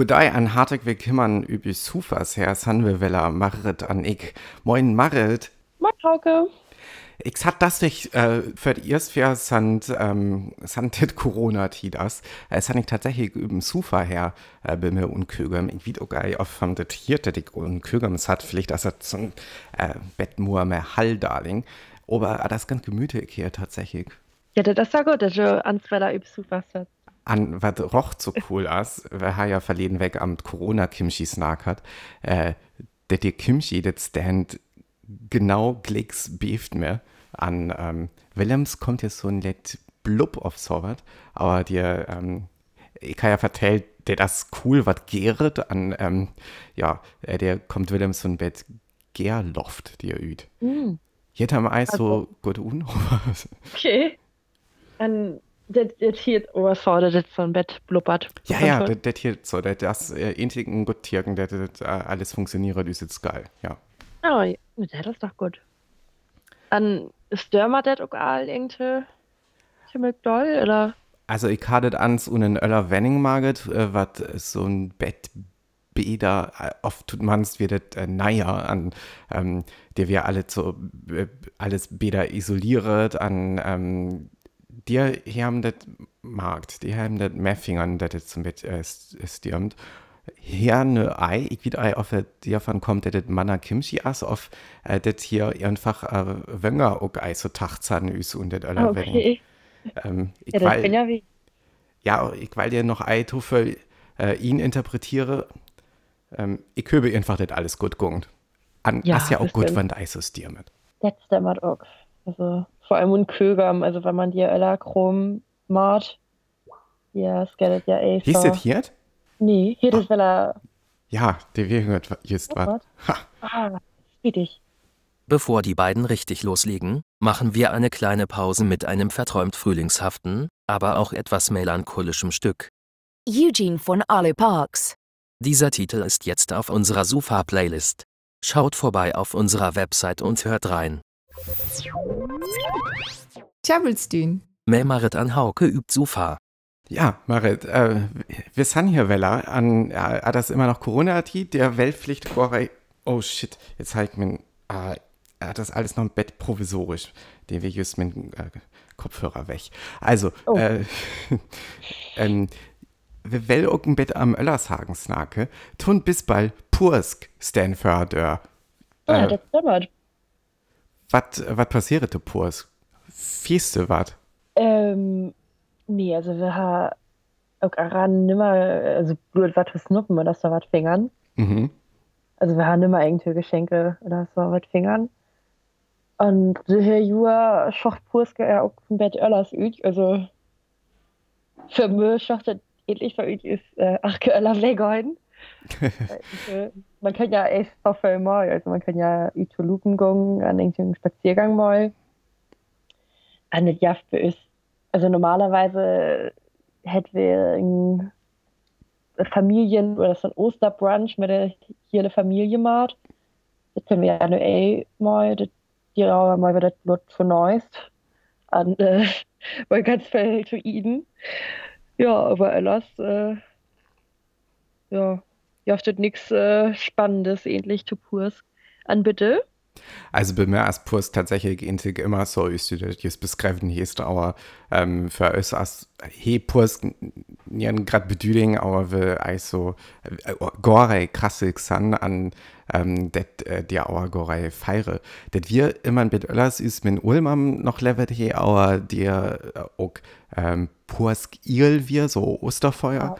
Gudai an hartig willkommen über Sufas her Sanwevella Marit an ich. Moin Marit. Moin Hauke. Ich hat das nicht äh, für die erste sind ähm, sind Corona tidas. Es hat ich tatsächlich über Sufa her äh, bei mir und Kögem. Ich wie auch auf von der Tierte die und Kögem es hat vielleicht das hat so ein äh, Bettmur mehr Hall darling. Aber das ganz gemütlich hier tatsächlich. Ja, das ist ja gut, dass du ans Wetter über Sufa setzt an was roch so cool as wir ha ja verleden weg am corona kimchi snack hat. Äh, der dir kimchi das stand genau klicks beeft mir an ähm, Willems kommt jetzt so ein let blub auf Sorbert aber dir ähm, ich kann ja vertellt der das cool was gäret an ähm, ja äh, der kommt Willems so ein Bett Gerloft dir üt. Mm. Jetzt haben wir also, so gut un okay. Dann das hier überfordert das von Bett blubbert. Ja, ja, das, das hier so, das, das äh, einzigen gut Tierken, das, das äh, alles funktioniert, ist jetzt geil, ja. Oh, ja, das ist doch gut. Dann stürmt das auch all irgendwie ziemlich doll, oder? Also ich hatte ans und in Öller Wenning maget, äh, was so ein Bett Bäder, äh, oft tut man es wieder äh, naja, an ähm, der wir alle so äh, alles Bäder isoliert, an ähm, die haben das markt, die haben das mehr Fingern, das jetzt zum Bett äh, stirbt. Hier ne Ei, ich wieder Ei auf davon kommt, dass das Manna Kimchi as auf äh, das hier einfach äh, Wönger auch Ei so Tachzahn ist und das alle okay. Ähm, ich ja, weil, bin ja wie. Ja, ich weil dir noch Ei für äh, ihn interpretiere, ähm, ich höre einfach das alles gut gungt. An ja, ja auch gut, wenn da Eis so stirbt. Das stimmt auch. Also vor allem un Kögam, also wenn man die Öller Chrom macht, ja, es geht ja echt. Hieß das hier? Nee, hier ist weil er. Ja, der hört jetzt was. Ah, richtig. Bevor die beiden richtig loslegen, machen wir eine kleine Pause mit einem verträumt frühlingshaften, aber auch etwas melancholischem Stück. Eugene von Arlo Parks. Dieser Titel ist jetzt auf unserer Sufa-Playlist. Schaut vorbei auf unserer Website und hört rein. Tjabelstün. Mehr Marit an Hauke übt Sofa. Ja, Marit, äh, wir sind hier Wella an, ja, das immer noch Corona-Ati, der Weltpflicht Oh shit, jetzt halt mir, äh, hat das alles noch im Bett provisorisch. Den wir just mit äh, Kopfhörer weg. Also, oh. äh, ähm, wir will auch ein Bett am Öllershagen snake, tun bis bald Pursk Stanford. Äh, ja, das stimmt. Was passiert Purs? Fieste was? Ähm, nee, also wir haben auch daran nimmer, also was für Snuppen oder so was fingern. Mhm. Also wir haben nimmer irgendwie Geschenke oder so was fingern. Und der Jua schocht Purske ja auch vom Bett Öllers üt, also für mich schochtet ähnlich für üt ist äh, ach Öller weggehalten. man kann ja echt auf mal, also man kann ja zu Lupen gehen, an irgendeinem Spaziergang mal. An das Jaft ist, also normalerweise hätten wir Familien- oder so ein Osterbrunch mit der hier eine Familie macht. Das können wir ja nur eh mal, die auch mal wieder das für Neues. An, äh, mal ganz viel zu ihnen. Ja, aber alles, äh, ja, jaftet nichts äh, Spannendes, ähnlich zu Purs. An bitte? Also bei mir ist Purs tatsächlich immer so ist, das beschreiben ist, aber ähm, für uns als he Purs nicht gerade bedeutung, aber wir also äh, gore krasse san an ähm, det äh, die auch gore feiere. Det wir immer mit Öllers ist mit Ulm noch levet he, aber dir äh, auch ähm, Purs il wir so Osterfeuer.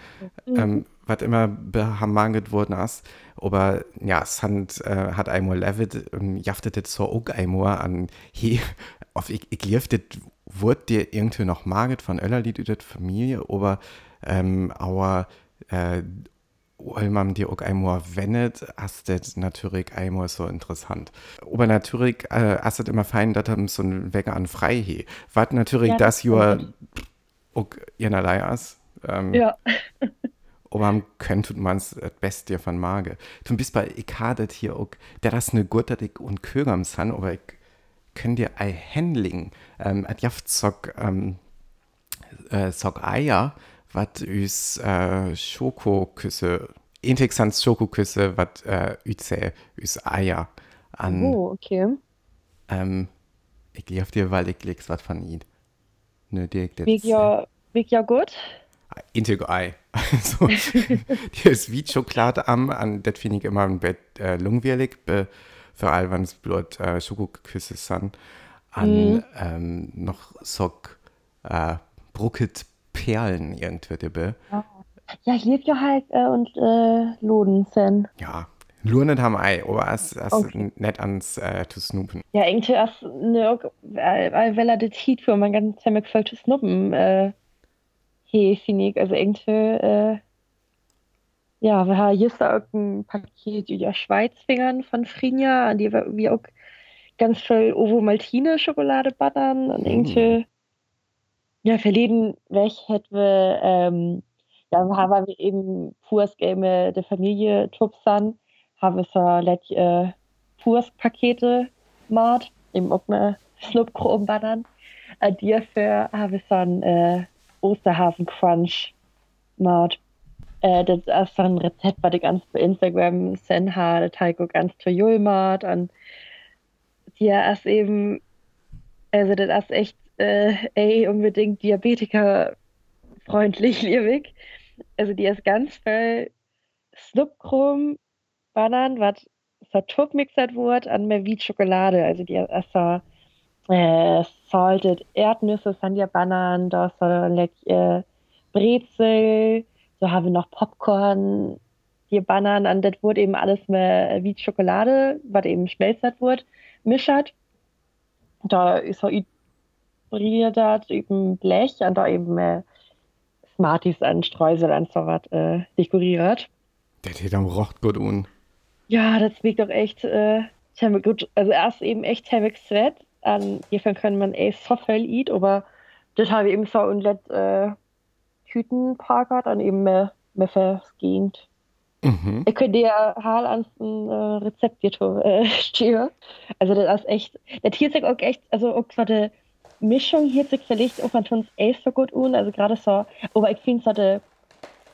Ja. Ähm, mhm was immer behamanget worden ist. Aber ja, es hat, äh, hat einmal levet und jaftet das so auch einmal an, hey, auf ich, ich lief das wurde dir irgendwie noch maget von Öllerlied über die Familie, aber ähm, aber äh, weil man dir auch einmal wendet, ist das natürlich einmal so interessant. Aber natürlich äh, ist es immer fein, dass man so ein Wecker an frei. Was natürlich ja, das, das ja auch einerlei ist. Ähm, ja. aber könnte man es das Beste von Mage. Zum bist bei ich hadet hier auch, der das ne ich und Kögam san, aber ich könnt dir ein Handling, ähm, at jaft sock, ähm, äh, sock Eier, was üs äh, Schokoküsse, interessant Schokoküsse, was äh, üze, üs Eier an. Oh, okay. Ähm, ich lief dir, weil ich leg's was von ihnen. Ne, direkt jetzt. Weg ja, weg ja gut. Integ Ei. Also, die ist wie Schokolade am, an, das finde ich immer ein Bett äh, langweilig, vor allem wenn es bloß äh, Schokoküsse sind. An mm. ähm, noch so äh, brucket Perlen irgendwie dabei. Ja, ja hier ja halt äh, und äh, Loden sind. Ja, nur nicht am Ei, aber es ist okay. nicht ans äh, zu snoopen. Ja, irgendwie erst, ne, weil, weil er das Heat für man ganz ziemlich voll zu snoppen, äh, hey, finde ich, also irgendwie, äh, ja, wir haben hier auch ein Paket über Schweizfingern von Frinja, an die wir, auch ganz viel Ovo Maltine Schokolade buttern und irgendwie, mm. ja, verleden weg hätten wir, ähm, ja, haben wir eben pures Game der Familie Tupsan, haben wir so let äh, pures Pakete gemacht, eben auch eine Snupkrom buttern. Äh, dafür haben wir so ein, äh, Osterhasen Crunch gemacht. Äh, das ist so ein Rezept, was ich ganz bei Instagram sehen habe. Das habe ganz toll gemacht. Und ja, ist eben, also das ist echt, äh, ey, unbedingt Diabetiker-freundlich, liebig. Also die ist ganz voll Snupkrum, Bananen, was so mixert wurde, an mehr wie Schokolade. Also die ist so äh, salted Erdnüsse sind ja Bananen, da äh, Brezel, so haben wir noch Popcorn, die Bananen, und das wurde eben alles mehr wie Schokolade, was eben schmelzert wurde, mischert. Da ist so übriert eben Blech und da eben äh, Smarties an Streusel und so was äh, dekoriert. Der am rocht gut un. Ja, das schmeckt doch echt äh, gut. Also erst eben echt ziemlich sweat an hierfür können man eh so viel eat, aber das habe ich eben so und let äh, Tüten parkert an eben mehr, mehr vergehend. Mhm. Ich könnte ja hal ans ein äh, Rezept hier äh, stehen. Also das ist echt, der Tier auch echt, also auch so eine Mischung hier sich vielleicht auch man tun es so gut un, also gerade so, aber ich finde so eine,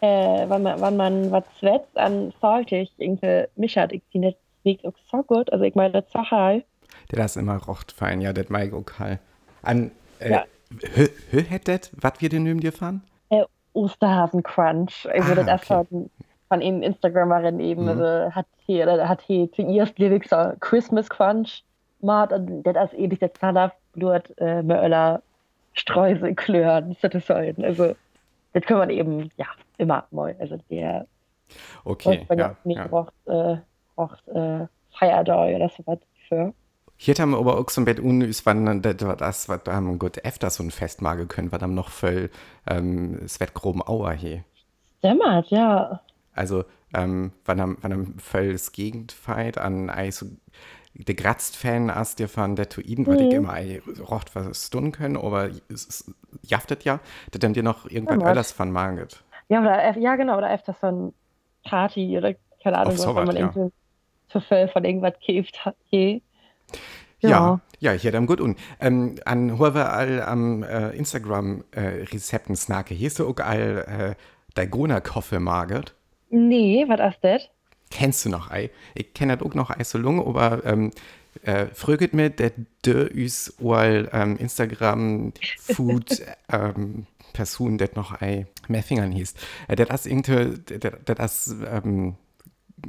äh, wenn man, wenn man was zwetzt an saltig irgendwie mischert, ich finde das schmeckt auch so gut, also ich meine, das so halt der das immer rocht fein, ja, das mag ich auch. An, äh, ja. hö, hö hättet, was wir denn neben dir fahren? Äh, Osterhasen Crunch. Also, ah, das okay. von, von eben Instagramerin eben, mhm. also, hat hier, hat hier zuerst Lyrics so Christmas Crunch gemacht und das ist ähnlich der Zahnaf Blut, äh, Möller, Streusel, Klören, sollen. Also, das kann man eben, ja, immer mal. Also, der, okay, ja, nicht ja. braucht, äh, braucht, äh, Feierdau oder so was für. Hier haben wir aber auch so ein bisschen unnüs, wann das, was da haben gut öfter so ein Fest machen können, was dann noch voll, ähm, es wird groben Auer hier. Dämmert, ja. Also, ähm, wann am, wann am voll das Gegendfight an, also, der Gratzt-Fan aus dir von der Tuiden, mhm. weil ich immer ein rocht was tun können, aber es jaftet ja, dass dann dir noch irgendwas anderes von maget. Ja, oder, ja, genau, oder öfter so ein Party oder keine Ahnung, was, wenn man ja. irgendwie zu viel von irgendwas käft hat. Ja. ja, ja, ich hätte am gut und ähm, an Huawei all am äh, Instagram äh, Rezepten snake. Hier ist du auch all äh, Dalgona Koffe magert? Nee, was ist das? Kennst du noch ei? Ich kenne das auch noch ei so lange, aber ähm, äh, fröget mir, der de üs all ähm, Instagram Food ähm, Person, der noch ei mehr Fingern hieß. Äh, der das irgendwie, der das ähm,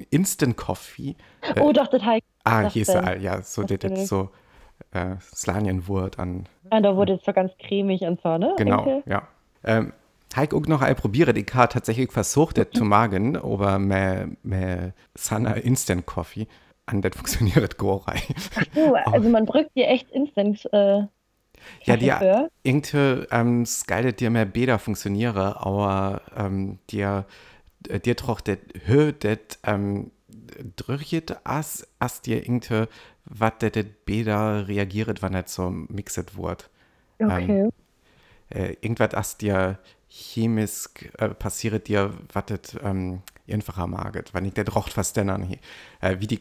Instant Coffee. Äh, oh, doch, das heißt. Ah, hieß er, ja, so, das, das so äh, Slanienwurt an. Ja, da wurde es so ganz cremig und so, ne? Genau, Enkel? ja. Ähm, Heik auch noch ein probiere die Karte tatsächlich versucht, das zu magen, aber mehr, mehr Sana Instant Coffee. An das funktioniert Gorei. Oh, also man drückt dir echt Instant. Äh, ja, die irgendwie ähm, skaliert dir mehr Bäder funktioniere, aber ähm, dir Äh, dir troch det hö det ähm, drückt as as dir irgendwie wat det det beder reagiert wann net so mixet wort? Okay. ähm, äh, irgendwas as dir chemisch äh, passiert dir wattet ähm, einfacher maget? Wann ich der drocht was denn an äh, wie die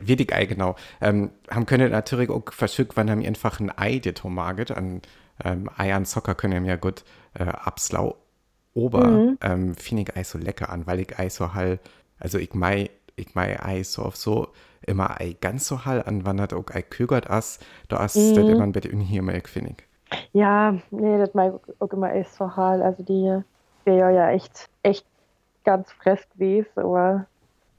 wie die Ei genau. Ähm, haben können natürlich auch verschickt wann haben einfach ein Ei dir maget. An ähm, Eiern Zocker können ja gut äh, abslau Ober mhm. ähm, finde ich Eis so lecker an, weil ich Eis so hall, also ich mei, ich mei Eis so auf so immer ei ganz so hall anwandert, auch ei kögert as, da as mhm. das immer ein bisschen unhimmelig, finde ich. Ja, nee, das mei auch immer Eis so hall, also die wäre ja echt, echt ganz frisch gewesen, aber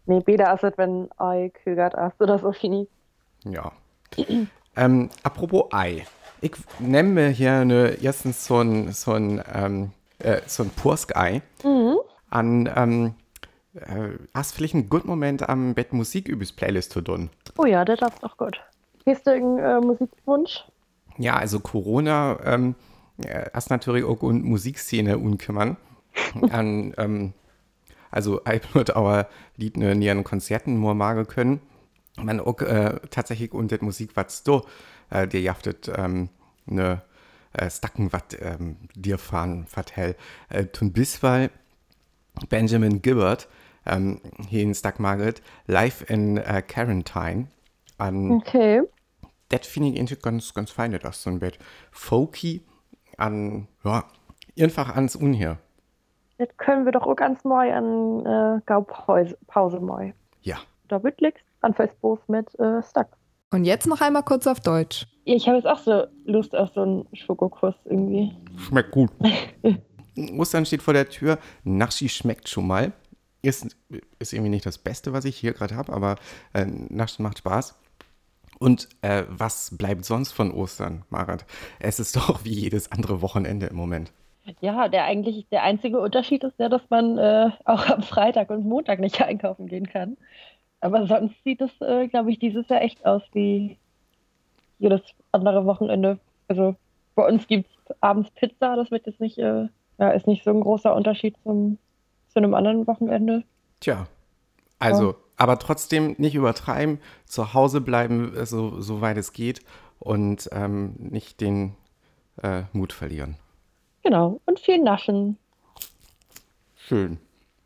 nee, besser als wenn ei kögert as oder so, finde ich. Ja. ähm, apropos Ei. Ich nehme hier eine, erstens so ein, so ein, ähm, äh, so ein Pursk-Ei mhm. an, ähm, äh, hast vielleicht einen guten Moment am Bett Musik übers Playlist zu tun? Oh ja, das ist doch gut. Hast du irgendeinen äh, Musikwunsch? Ja, also Corona ähm, hast natürlich auch eine Musikszene unkümmern. an, ähm, also ich würde aber Lied in ihren Konzerten nur magen können. Man auch äh, tatsächlich unter Musik, was du äh, dir jaftet, ähm, ne äh, Stacken, was ähm, dir fahren, vertell. Äh, tun bisweilen Benjamin Gibbard, ähm, hier in Stack Margaret, live in äh, Quarantine. An, okay. Das finde ich irgendwie ganz, ganz fein, das so ein Bett. Folky an, ja, einfach ans Unhier. Das können wir doch auch ganz neu an äh, Gaupause mal. Ja. Da wird liegst an Facebook mit äh, Stack. Und jetzt noch einmal kurz auf Deutsch. Ich habe jetzt auch so Lust auf so einen Schokokuss irgendwie. Schmeckt gut. Ostern steht vor der Tür. Naschi schmeckt schon mal. Ist, ist irgendwie nicht das Beste, was ich hier gerade habe, aber äh, Naschen macht Spaß. Und äh, was bleibt sonst von Ostern, Marat? Es ist doch wie jedes andere Wochenende im Moment. Ja, der eigentlich der einzige Unterschied ist ja, dass man äh, auch am Freitag und Montag nicht einkaufen gehen kann. Aber sonst sieht es, äh, glaube ich, dieses Jahr echt aus wie jedes andere Wochenende. Also bei uns gibt es abends Pizza, das wird jetzt nicht, äh, ja, ist nicht so ein großer Unterschied zum, zu einem anderen Wochenende. Tja, also, ja. aber trotzdem nicht übertreiben, zu Hause bleiben, so, so weit es geht und ähm, nicht den äh, Mut verlieren. Genau, und viel naschen. Schön.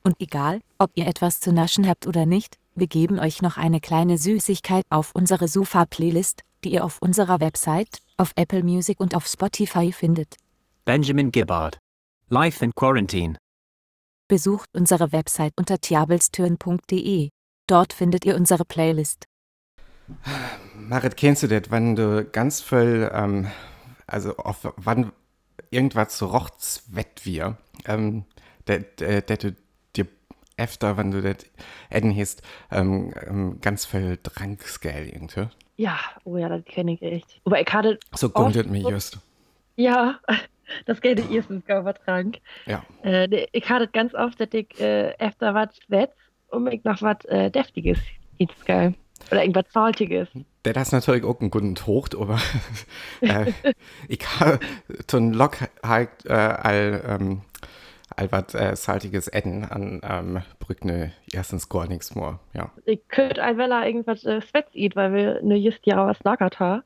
Und egal, ob ihr etwas zu naschen habt oder nicht, wir geben euch noch eine kleine Süßigkeit auf unsere Sufa-Playlist, die ihr auf unserer Website, auf Apple Music und auf Spotify findet. Benjamin Gibbard. Life in Quarantine. Besucht unsere Website unter tiabelstürn.de. Dort findet ihr unsere Playlist. Marit, kennst du das, wenn du ganz voll, ähm, also auf wann irgendwas so rochts wett wir, ähm, dass du öfter, wenn du das Eden hast, ähm, ähm, ganz viel Drankskell irgendwie. Ja, oh ja, das kenne ich echt. Aber ich hatte. So es mir just. Ja, das kenne ich erstens Trank. Ja. Äh, ich hatte ganz oft, dass ich äh, öfter was wetz, um ich noch was äh, Deftiges ist geil. Oder irgendwas Saltiges. Der ist natürlich auch ein guten Tocht, aber äh, ich habe so ein Lok halt äh, all, ähm, Albert äh, saltiges Essen an ähm, Brückne erstens gar nichts mehr. Ja. Ich könnte einmal irgendwas äh, Svets eat, weil wir ne just Jahr was lagert haben.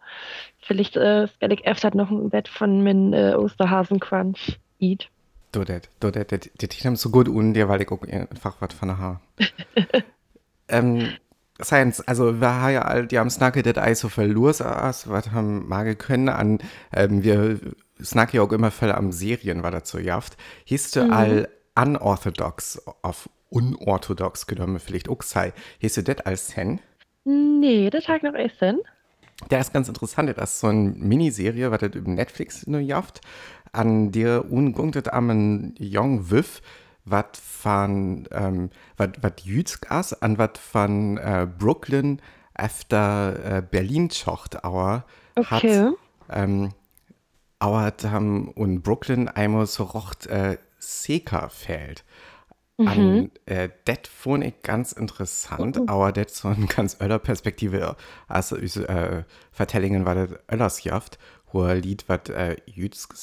Vielleicht äh, ich öfter noch ein Bett von min äh, Osterhasen-Crunch eat. Du, das, du, das, das haben so gut un dir, weil ich auch einfach was von der Haar. ähm, Science, also wir haben ja all, die haben Snacke das Eis so verloren, was haben wir können an, ähm, wir snack ja auch immer voll am Serien, war dazu jaft. Du mhm. all unorthodox, auf unorthodox genommen vielleicht auch sei. Du das als Hen? Nee, das hat noch essen. Der ist ganz interessant, das ist so eine Miniserie, was das über Netflix nur jaft, an der ungunktet am Young Wiff, was von, ähm, was jüdsk as, an was von äh, Brooklyn efter äh, Berlin schocht, aber okay. hat, ähm, auert haben und Brooklyn einmal so rocht äh, Seka fällt. Mhm. An äh, det fand ich ganz interessant, mhm. aber das so eine ganz öller Perspektive, also äh, Vertellingen war das öllers jaft, wo ein Lied, was äh, Jüdsk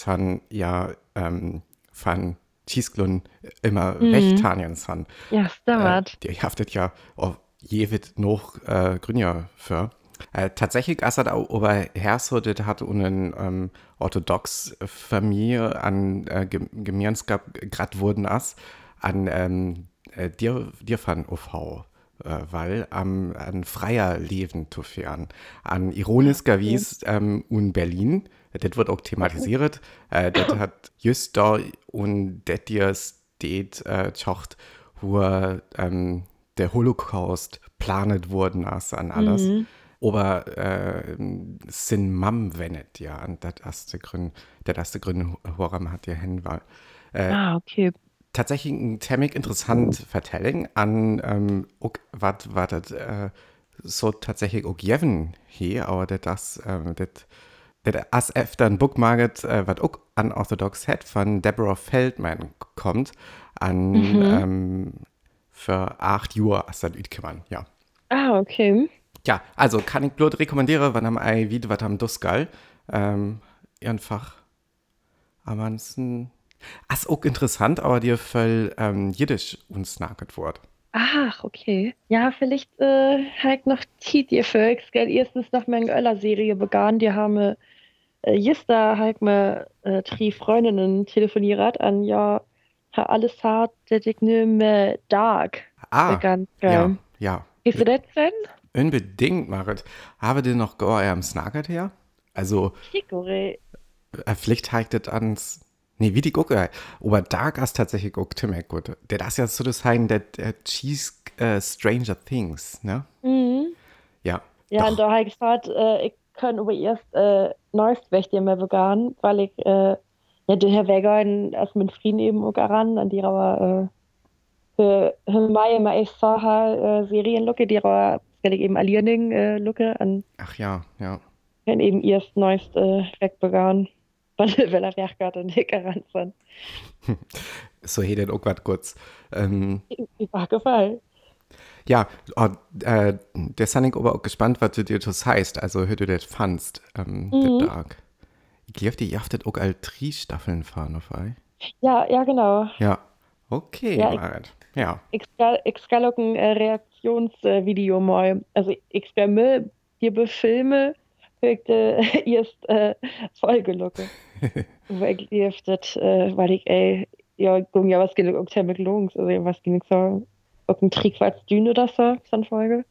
ja ähm, von Tisklun immer mhm. recht tanien san. Ja, stimmt. Äh, die haftet ja auf jewit noch äh, Grünja für. Äh, tatsächlich Herso, das hat eine ähm, orthodox Familie an äh, Gemeinschaft gerade wurden as an ähm, äh, dir, dir von OV äh, weil am an freier Leben zu fern. An ironisker okay. Wies ähm, in Berlin, das wird auch thematisiert, äh, das hat just da und das dir steht, äh, chocht, wo ähm, der Holocaust planet worden ist an alles. Mhm. Aber äh, sind Mam wennet, ja, und das erste Grund, der erste Grund, warum hat ihr hin war. Äh, ah, okay tatsächlich ein ziemlich interessant Vertelling an ähm, was was das äh, so tatsächlich auch geben hier, aber das ähm, das das as öfter ein Bookmarket, äh, was auch an Orthodox hat von Deborah Feldman kommt, an mhm. ähm, für acht Uhr als das man, ja. Ah, okay. Ja, also kann ich bloß rekommandieren, wenn am Ei wieder was am Duskal. Ähm, einfach am ansonsten das ist auch interessant, aber dir voll ähm, Jiddisch uns naget Wort. Ach, okay. Ja, vielleicht äh, halt noch Tiet ihr Völks, gell? Erstens noch meine Öller-Serie begann, die haben äh, Jista halt mir äh, drei Freundinnen telefoniert an, ja, alles hat, der ich nehme Dark. Ah, begann, ja, ja. Ist das denn? Unbedingt, Marit. Habe dir noch gar am Snacket her? Also, Chicore. Äh, Pflicht haltet ans Nee, wie die gucke. Aber da ist tatsächlich auch ziemlich gut. Der das ja so das sein, der, der Cheese uh, Stranger Things, ne? Mhm. Ja. Ja, doch. und da habe ich gesagt, äh, ich kann aber erst äh, neuest Wächter mehr vegan, weil ich, äh, ja, der Herr Vegan erst mit Frieden eben auch ran, an die aber, äh, für, für mich immer echt so äh, Serien lucke, die aber, ich eben Aliening äh, lucke, an. Ach ja, ja. Wenn eben erst neuest äh, wegbegann weil er werkte nicht ran Så har det auch was kurz. Ähm, ich war gefallen. Ja, oh, äh, der sind ich aber auch gespannt, was du dir das heißt, also wie du das fandst, ähm, mhm. der Tag. Ich glaube, die jaftet auch all drei Staffeln fahren, auf. Ja, ja, genau. Ja, okay, ja. Right. Ja. Auch ein äh, Reaktionsvideo mal, also ich kann mir die Filme wirkte erst äh, Folgelocke. Weil ich das, äh, weil ich, ey, ja, ging ja was ging auch mit Lungs, also was ging so, ob ein Trick war Düne oder so, so Folge.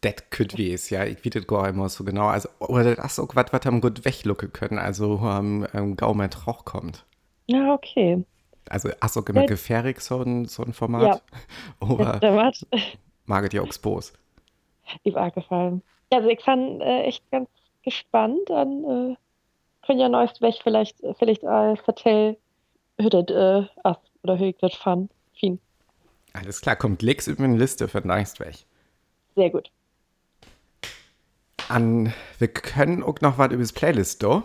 Das könnte wie es, ja, ich weiß gar immer so genau. Also, oder das ist auch was, was am gut weglucken können, also wo am ähm, Gaumen Rauch kommt. Ja, okay. Also, hast du immer gefährlich so ein, so ein Format? Ja. Oder mag ich dir auch Spos? Ich war gefallen. Also ich fand äh, echt ganz gespannt an äh, können ja neuest weg vielleicht vielleicht äh, vertell hüdet äh, as oder hüdet fun fin. Alles klar, kommt Licks über eine Liste für neuest weg. Sehr gut. An, wir können auch noch was über das Playlist do.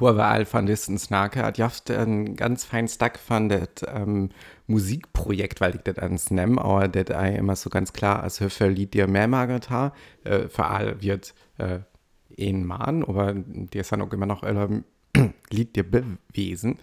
Huawei von Distance Nake hat jaft einen ganz feinen Stack von das ähm, Musikprojekt, weil ich das ans nehme, aber das immer so ganz klar als Höfer Lied dir mehr magert ha, äh, für all wird äh, ein Mann, aber der ist dann auch immer noch ein Lied dir bewesen.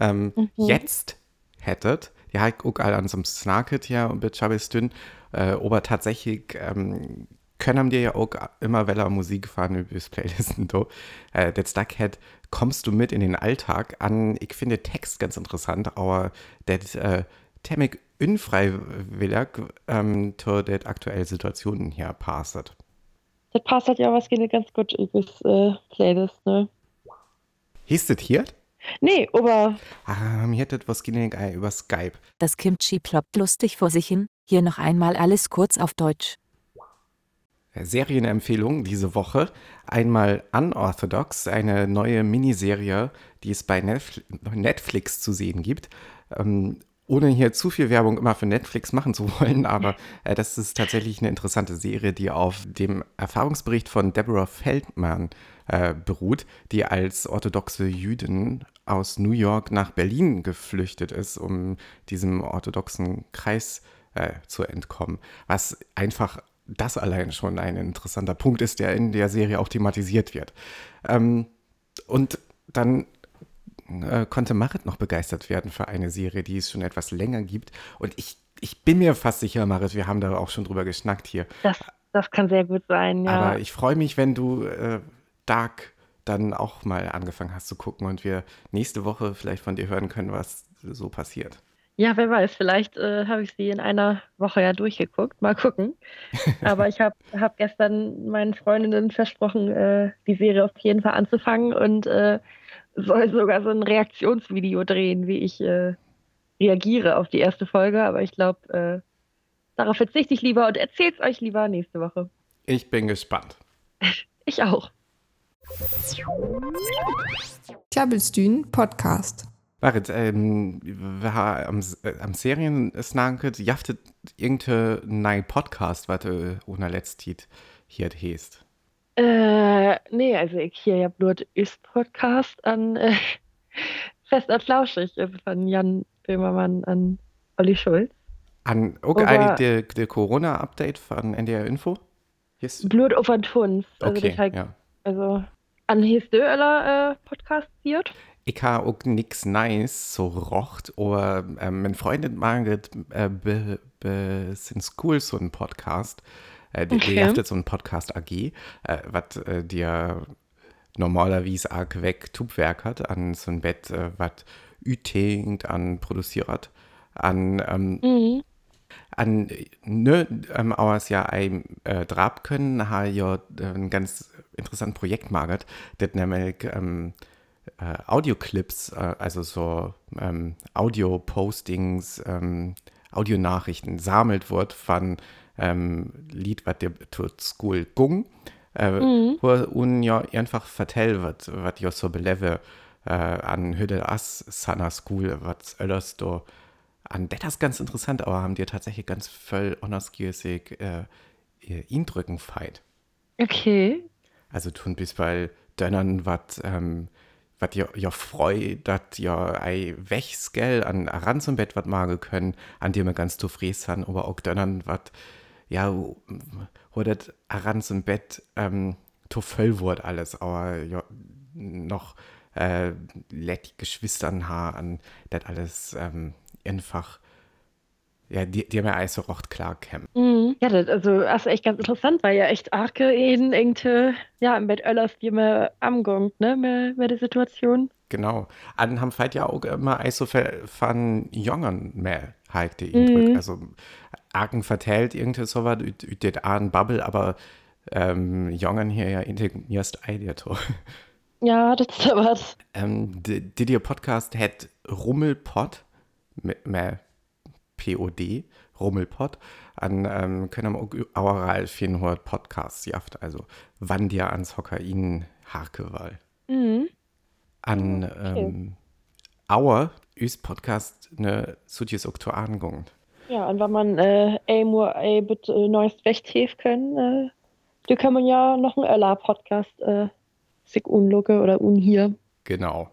Ähm, mhm. Jetzt hättet, die hat auch all an so einem Snacket ja und mit Chabestün, äh, aber tatsächlich ähm, können dir ja auch immer weller Musik fahren über das Playlisten do. Äh, das Stack hat kommst du mit in den Alltag an, ich finde Text ganz interessant, aber das äh, ziemlich unfreiwillig ähm, zu der aktuellen Situation hier passt. Das passt halt ja was geht ganz gut übers äh, Playlist, ne? Hieß das hier? Nee, aber. Ah, mir hättet was ging über Skype. Das Kimchi ploppt lustig vor sich hin. Hier noch einmal alles kurz auf Deutsch. Serienempfehlung diese Woche. Einmal Unorthodox, eine neue Miniserie, die es bei Netflix zu sehen gibt. Ähm, ohne hier zu viel Werbung immer für Netflix machen zu wollen, aber äh, das ist tatsächlich eine interessante Serie, die auf dem Erfahrungsbericht von Deborah Feldman äh, beruht, die als orthodoxe Jüdin aus New York nach Berlin geflüchtet ist, um diesem orthodoxen Kreis äh, zu entkommen. Was einfach das allein schon ein interessanter Punkt ist, der in der Serie auch thematisiert wird. Ähm, und dann äh, konnte Marit noch begeistert werden für eine Serie, die es schon etwas länger gibt. Und ich, ich bin mir fast sicher, Marit, wir haben da auch schon drüber geschnackt hier. Das, das kann sehr gut sein, ja. Aber ich freue mich, wenn du äh, Dark dann auch mal angefangen hast zu gucken und wir nächste Woche vielleicht von dir hören können, was so passiert. Ja, wer weiß, vielleicht äh, habe ich sie in einer Woche ja durchgeguckt. Mal gucken. Aber ich habe hab gestern meinen Freundinnen versprochen, äh, die Serie auf jeden Fall anzufangen und äh, soll sogar so ein Reaktionsvideo drehen, wie ich äh, reagiere auf die erste Folge. Aber ich glaube, äh, darauf verzichte ich lieber und erzähle es euch lieber nächste Woche. Ich bin gespannt. ich auch. Klabbelstühn Podcast. Marit, ähm, wir haben am, äh, am Serien snanket, jaftet irgendein neuer Podcast, was du ohne letztit hier heißt. Äh, nee, also ich hier ja bloß ist Podcast an äh, Fest und Flauschig, also von Jan Böhmermann an Olli Schulz. An auch der, der Corona-Update von NDR Info? Yes. Blut auf den Tuns. Also okay, halt, ja. Also an Hesdöler äh, Podcast wird ich habe auch nichts nice so rocht, aber ähm, mein Freundin Margaret äh, be, be, sind cool so ein Podcast. Äh, die, okay. die hat jetzt so ein Podcast AG, äh, was äh, dir normalerweise auch weg Tubwerk hat, an so ein Bett, äh, was ütingt an produziert, an ähm, mhm. an ne, ähm, aber es ja ein äh, Drab können, ha ja äh, ein ganz interessantes Projekt magert, das nämlich ähm, äh, Audioclips, äh, also so ähm, Audio-Postings, ähm, Audionachrichten sammelt wird von ähm, Lied, was der tut School gung, äh, mhm. wo un ja einfach vertell wird, was ja so beleve äh, an Hüde as Sana School, was öllers do an das ganz interessant, aber haben dir tatsächlich ganz voll honorsgiersig äh, Indrücken feit. Okay. Also tun bis bei Dönnern, was ähm, was ja, ja freu, dass ja ei wächs, gell, an ran zum Bett wat mage können, an dem wir ganz zufrieden sind, aber auch dann was, ja, oder ran zum Bett, ähm, to voll wurde alles, aber ja, noch, äh, lädt Geschwistern an, das alles, ähm, einfach, ja, die, die haben ja alles so klar kennen. Mhm. Ja, das also, das ist echt ganz interessant, weil ja echt arke in irgendwie, ja, mit Öllers, die mir amgongt, ne, mit, mit der Situation. Genau. An haben vielleicht ja auch immer so von Jungen mehr halt die. Mhm. Also, Arken vertellt irgendwie so was, ütet an Bubble, aber ähm, Jungen hier ja integrierst Idea to. Ja, das ist was. Ähm, die, Podcast hat Rummelpott mit mehr POD, Rummelpott, an ähm, können wir auch vielen Podcasts jaft, also wann dir ans Hockerin Harkewal. Mhm. An okay. ähm, Auer ist Podcast ne Sudjes Oktoangung. Ja, und wenn man äh, äh, bitte äh, neues Recht hef können, äh, da kann man ja noch einen Öller-Podcast äh, sich unlucke oder unhier. Genau.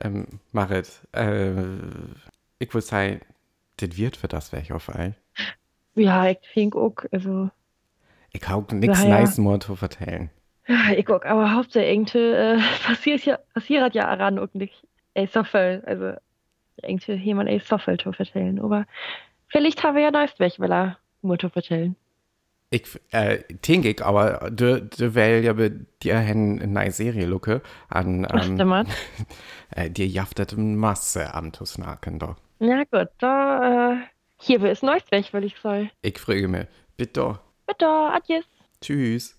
Ähm, Marit, äh, ich würde sagen, das wird für das welch auf ein. Ja, ich denke auch, also. Ich hab nichts ja, nice mehr zu vertellen. Ja, ich guck, aber hauptsächlich irgendwie äh, passiert ja, passiert ja ran und nicht, ey, so viel, also, irgendwie jemand, ey, so viel zu vertellen, aber vielleicht haben wir ja nice weg, weil er nur zu vertellen. Ich, äh, denke ich, aber du, du will ja bei dir eine neue Serie lucke an, ähm, äh, dir jaftet Masse am Tusnaken doch. Ja gut, da äh, hier ist Neues weg, würde ich sagen. Ich frage mich. Bitte. Bitte, adios. Tschüss.